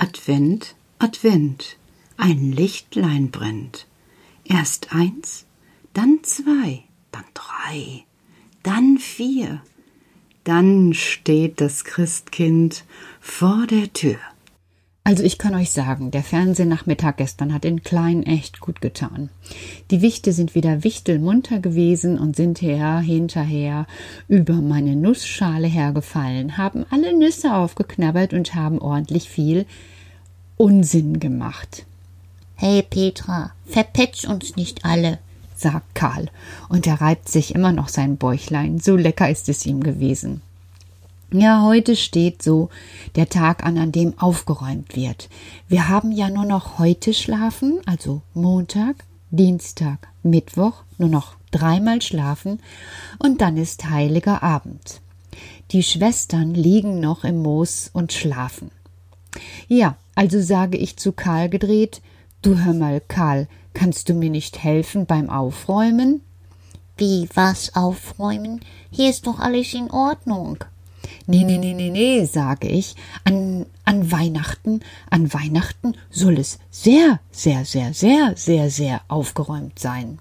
Advent, Advent, ein Lichtlein brennt. Erst eins, dann zwei, dann drei, dann vier, dann steht das Christkind vor der Tür. Also ich kann euch sagen, der Fernsehnachmittag gestern hat den Kleinen echt gut getan. Die Wichte sind wieder wichtelmunter gewesen und sind her hinterher über meine Nussschale hergefallen, haben alle Nüsse aufgeknabbert und haben ordentlich viel Unsinn gemacht. Hey Petra, verpetsch uns nicht alle, sagt Karl, und er reibt sich immer noch sein Bäuchlein, so lecker ist es ihm gewesen. Ja, heute steht so der Tag an, an dem aufgeräumt wird. Wir haben ja nur noch heute schlafen, also Montag, Dienstag, Mittwoch, nur noch dreimal schlafen und dann ist heiliger Abend. Die Schwestern liegen noch im Moos und schlafen. Ja, also sage ich zu Karl gedreht, du hör mal, Karl, kannst du mir nicht helfen beim Aufräumen? Wie was aufräumen? Hier ist doch alles in Ordnung. Nee, nee, nee, nee, nee, sage ich. An, an Weihnachten, an Weihnachten soll es sehr, sehr, sehr, sehr, sehr, sehr aufgeräumt sein.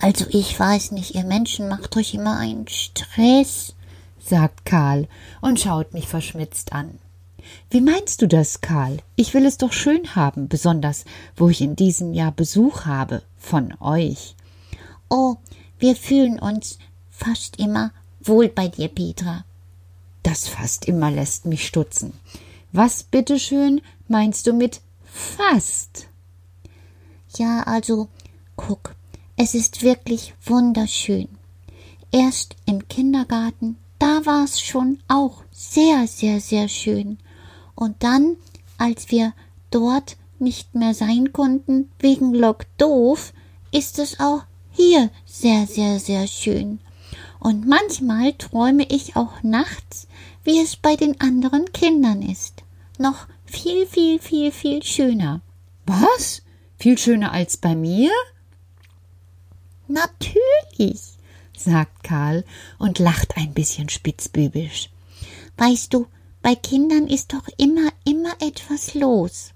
Also ich weiß nicht, ihr Menschen macht euch immer einen Stress, sagt Karl und schaut mich verschmitzt an. Wie meinst du das, Karl? Ich will es doch schön haben, besonders wo ich in diesem Jahr Besuch habe von euch. Oh, wir fühlen uns fast immer wohl bei dir, Petra. Das fast immer lässt mich stutzen. Was bitteschön meinst du mit fast? Ja, also, guck, es ist wirklich wunderschön. Erst im Kindergarten, da war es schon auch sehr, sehr, sehr schön. Und dann, als wir dort nicht mehr sein konnten, wegen Lock doof, ist es auch hier sehr, sehr, sehr schön. Und manchmal träume ich auch nachts, wie es bei den anderen Kindern ist. Noch viel, viel, viel, viel schöner. Was? Viel schöner als bei mir? Natürlich, sagt Karl und lacht ein bisschen spitzbübisch. Weißt du, bei Kindern ist doch immer, immer etwas los.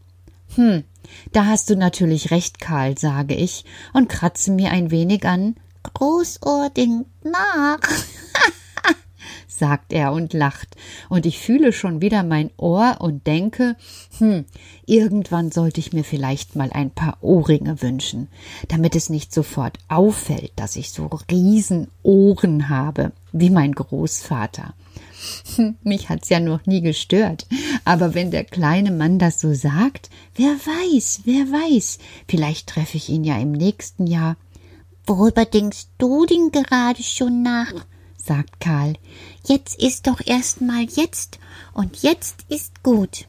Hm, da hast du natürlich recht, Karl, sage ich und kratze mir ein wenig an. Großohr nach. sagt er und lacht, und ich fühle schon wieder mein Ohr und denke, hm, irgendwann sollte ich mir vielleicht mal ein paar Ohrringe wünschen, damit es nicht sofort auffällt, dass ich so riesen Ohren habe, wie mein Großvater. Hm, mich hat's ja noch nie gestört, aber wenn der kleine Mann das so sagt, wer weiß, wer weiß, vielleicht treffe ich ihn ja im nächsten Jahr. Worüber denkst du denn gerade schon nach? sagt Karl. Jetzt ist doch erst mal jetzt und jetzt ist gut.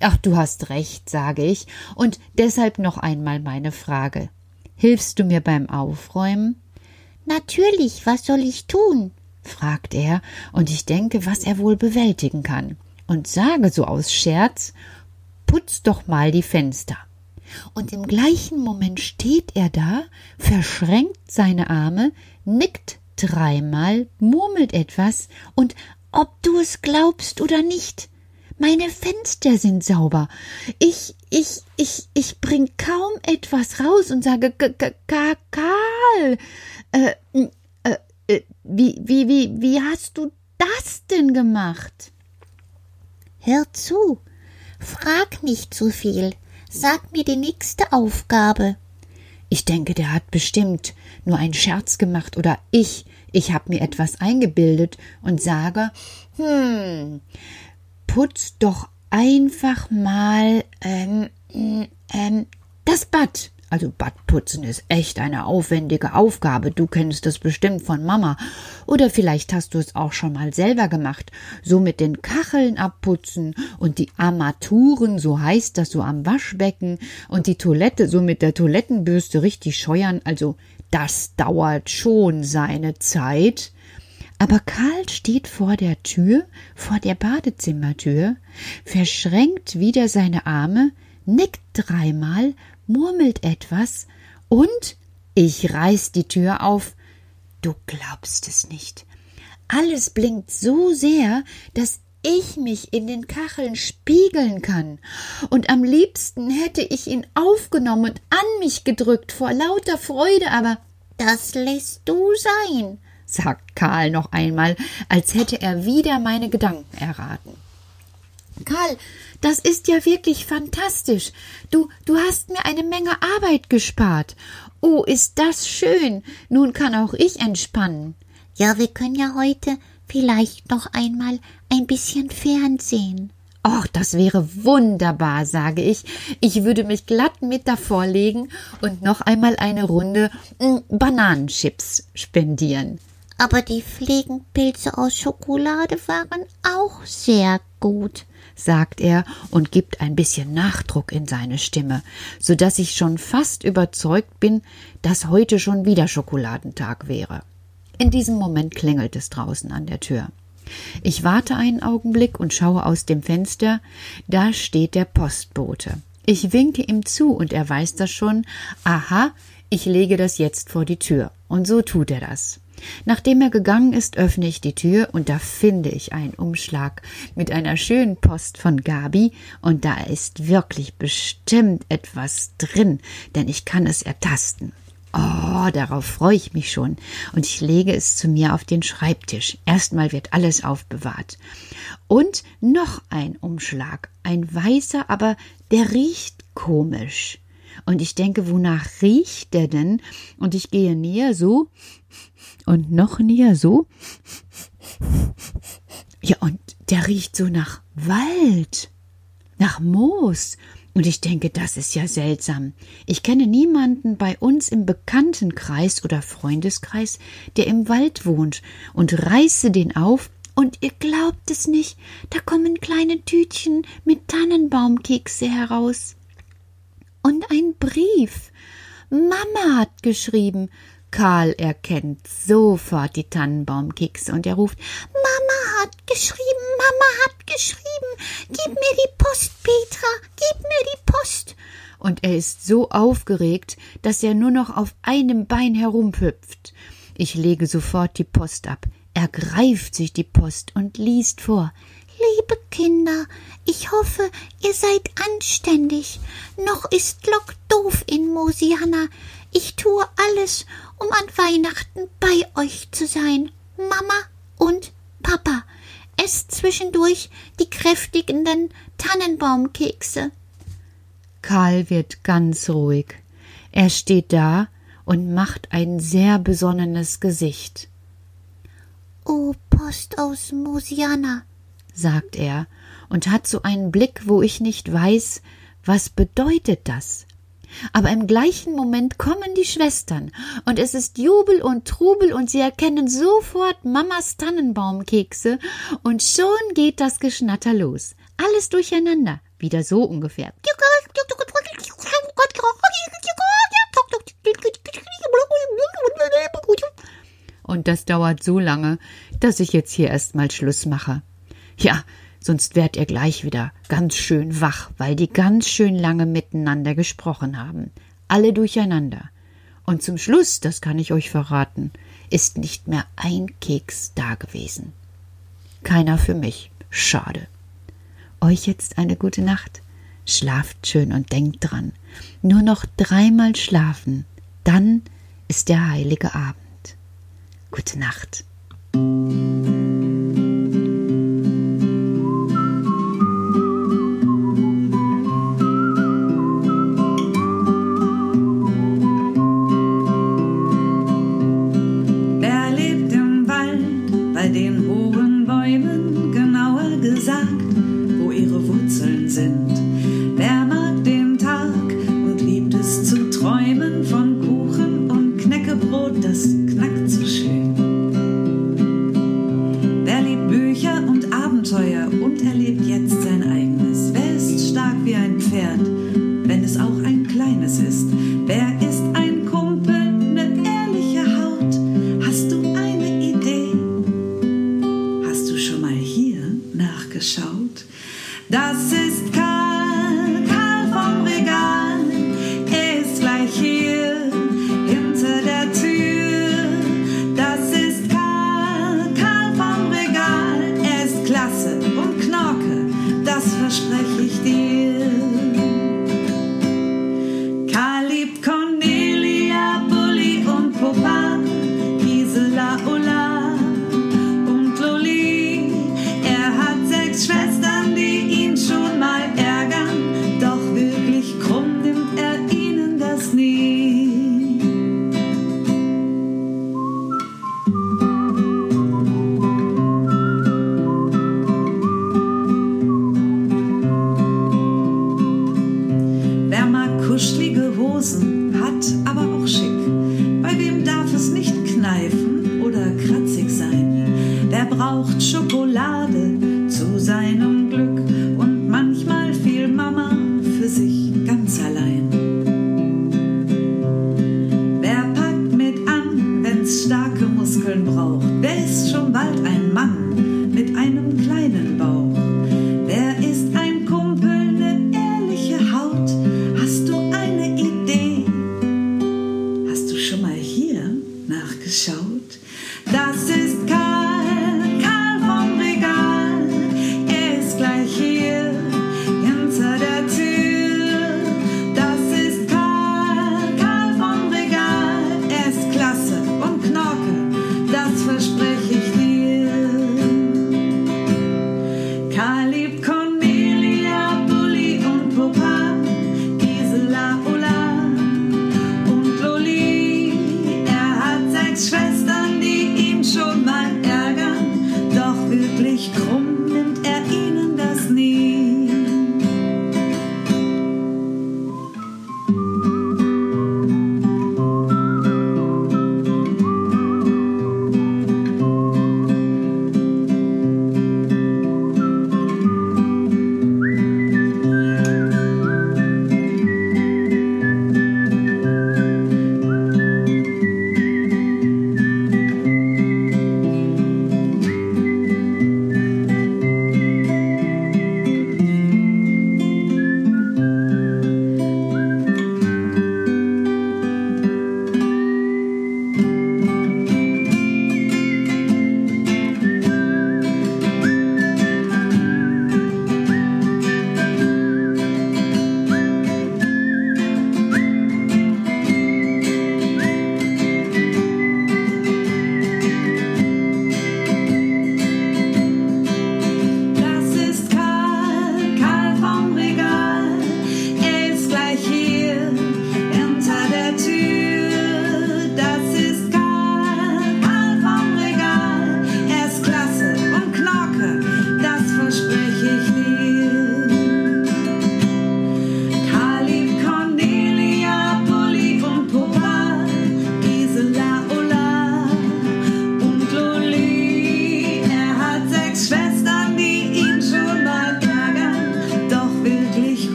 Ach, du hast recht, sage ich, und deshalb noch einmal meine Frage. Hilfst du mir beim Aufräumen? Natürlich, was soll ich tun? fragt er, und ich denke, was er wohl bewältigen kann, und sage so aus Scherz Putz doch mal die Fenster. Und im gleichen Moment steht er da, verschränkt seine Arme, nickt dreimal, murmelt etwas, und ob du es glaubst oder nicht, meine Fenster sind sauber. Ich, ich, ich, ich bring kaum etwas raus und sage, Karl, äh, äh, äh, wie, wie, wie, wie hast du das denn gemacht? Hör zu, frag nicht zu viel, sag mir die nächste Aufgabe. Ich denke, der hat bestimmt nur einen Scherz gemacht oder ich, ich hab mir etwas eingebildet und sage, hm, putz doch einfach mal ähm, ähm, das Bad. Also Badputzen ist echt eine aufwendige Aufgabe. Du kennst das bestimmt von Mama. Oder vielleicht hast du es auch schon mal selber gemacht. So mit den Kacheln abputzen und die Armaturen, so heißt das so am Waschbecken und die Toilette so mit der Toilettenbürste richtig scheuern. Also das dauert schon seine Zeit. Aber Karl steht vor der Tür, vor der Badezimmertür, verschränkt wieder seine Arme, nickt dreimal murmelt etwas und ich reiß die Tür auf. Du glaubst es nicht. Alles blinkt so sehr, dass ich mich in den Kacheln spiegeln kann. Und am liebsten hätte ich ihn aufgenommen und an mich gedrückt vor lauter Freude, aber das lässt du sein, sagt Karl noch einmal, als hätte er wieder meine Gedanken erraten. Karl, das ist ja wirklich fantastisch. Du, du hast mir eine Menge Arbeit gespart. Oh, ist das schön. Nun kann auch ich entspannen. Ja, wir können ja heute vielleicht noch einmal ein bisschen Fernsehen. Och, das wäre wunderbar, sage ich. Ich würde mich glatt mit davor legen und noch einmal eine Runde mm, Bananenchips spendieren. Aber die Fliegenpilze aus Schokolade waren auch sehr gut, sagt er und gibt ein bisschen Nachdruck in seine Stimme, so dass ich schon fast überzeugt bin, dass heute schon wieder Schokoladentag wäre. In diesem Moment klingelt es draußen an der Tür. Ich warte einen Augenblick und schaue aus dem Fenster. Da steht der Postbote. Ich winke ihm zu und er weiß das schon. Aha, ich lege das jetzt vor die Tür. Und so tut er das. Nachdem er gegangen ist, öffne ich die Tür und da finde ich einen Umschlag mit einer schönen Post von Gabi und da ist wirklich bestimmt etwas drin, denn ich kann es ertasten. Oh, darauf freue ich mich schon. Und ich lege es zu mir auf den Schreibtisch. Erstmal wird alles aufbewahrt. Und noch ein Umschlag. Ein weißer, aber der riecht komisch. Und ich denke, wonach riecht der denn? Und ich gehe näher so und noch näher so. Ja, und der riecht so nach Wald, nach Moos. Und ich denke, das ist ja seltsam. Ich kenne niemanden bei uns im Bekanntenkreis oder Freundeskreis, der im Wald wohnt, und reiße den auf, und ihr glaubt es nicht, da kommen kleine Tütchen mit Tannenbaumkekse heraus. Und ein Brief. Mama hat geschrieben. Karl erkennt sofort die Tannenbaumkekse und er ruft Mama hat geschrieben, Mama hat geschrieben. Gib mir die Post, Petra, gib mir die Post. Und er ist so aufgeregt, dass er nur noch auf einem Bein herumhüpft. Ich lege sofort die Post ab. Er greift sich die Post und liest vor. Liebe Kinder, ich hoffe, ihr seid anständig. Noch ist Lock doof in Mosiana. Ich tue alles, um an Weihnachten bei euch zu sein. Mama und Papa. Esst zwischendurch die kräftigenden Tannenbaumkekse. Karl wird ganz ruhig. Er steht da und macht ein sehr besonnenes Gesicht. Oh, Post aus Mosiana, sagt er und hat so einen Blick, wo ich nicht weiß, was bedeutet das. Aber im gleichen Moment kommen die Schwestern, und es ist Jubel und Trubel, und sie erkennen sofort Mamas Tannenbaumkekse, und schon geht das Geschnatter los. Alles durcheinander, wieder so ungefähr. Und das dauert so lange, dass ich jetzt hier erstmal Schluss mache. Ja, sonst werdet ihr gleich wieder ganz schön wach, weil die ganz schön lange miteinander gesprochen haben. Alle durcheinander. Und zum Schluss, das kann ich euch verraten, ist nicht mehr ein Keks da gewesen. Keiner für mich. Schade. Euch jetzt eine gute Nacht. Schlaft schön und denkt dran. Nur noch dreimal schlafen, dann ist der heilige Abend. Gute Nacht. Braucht Schokolade zu seinem Glück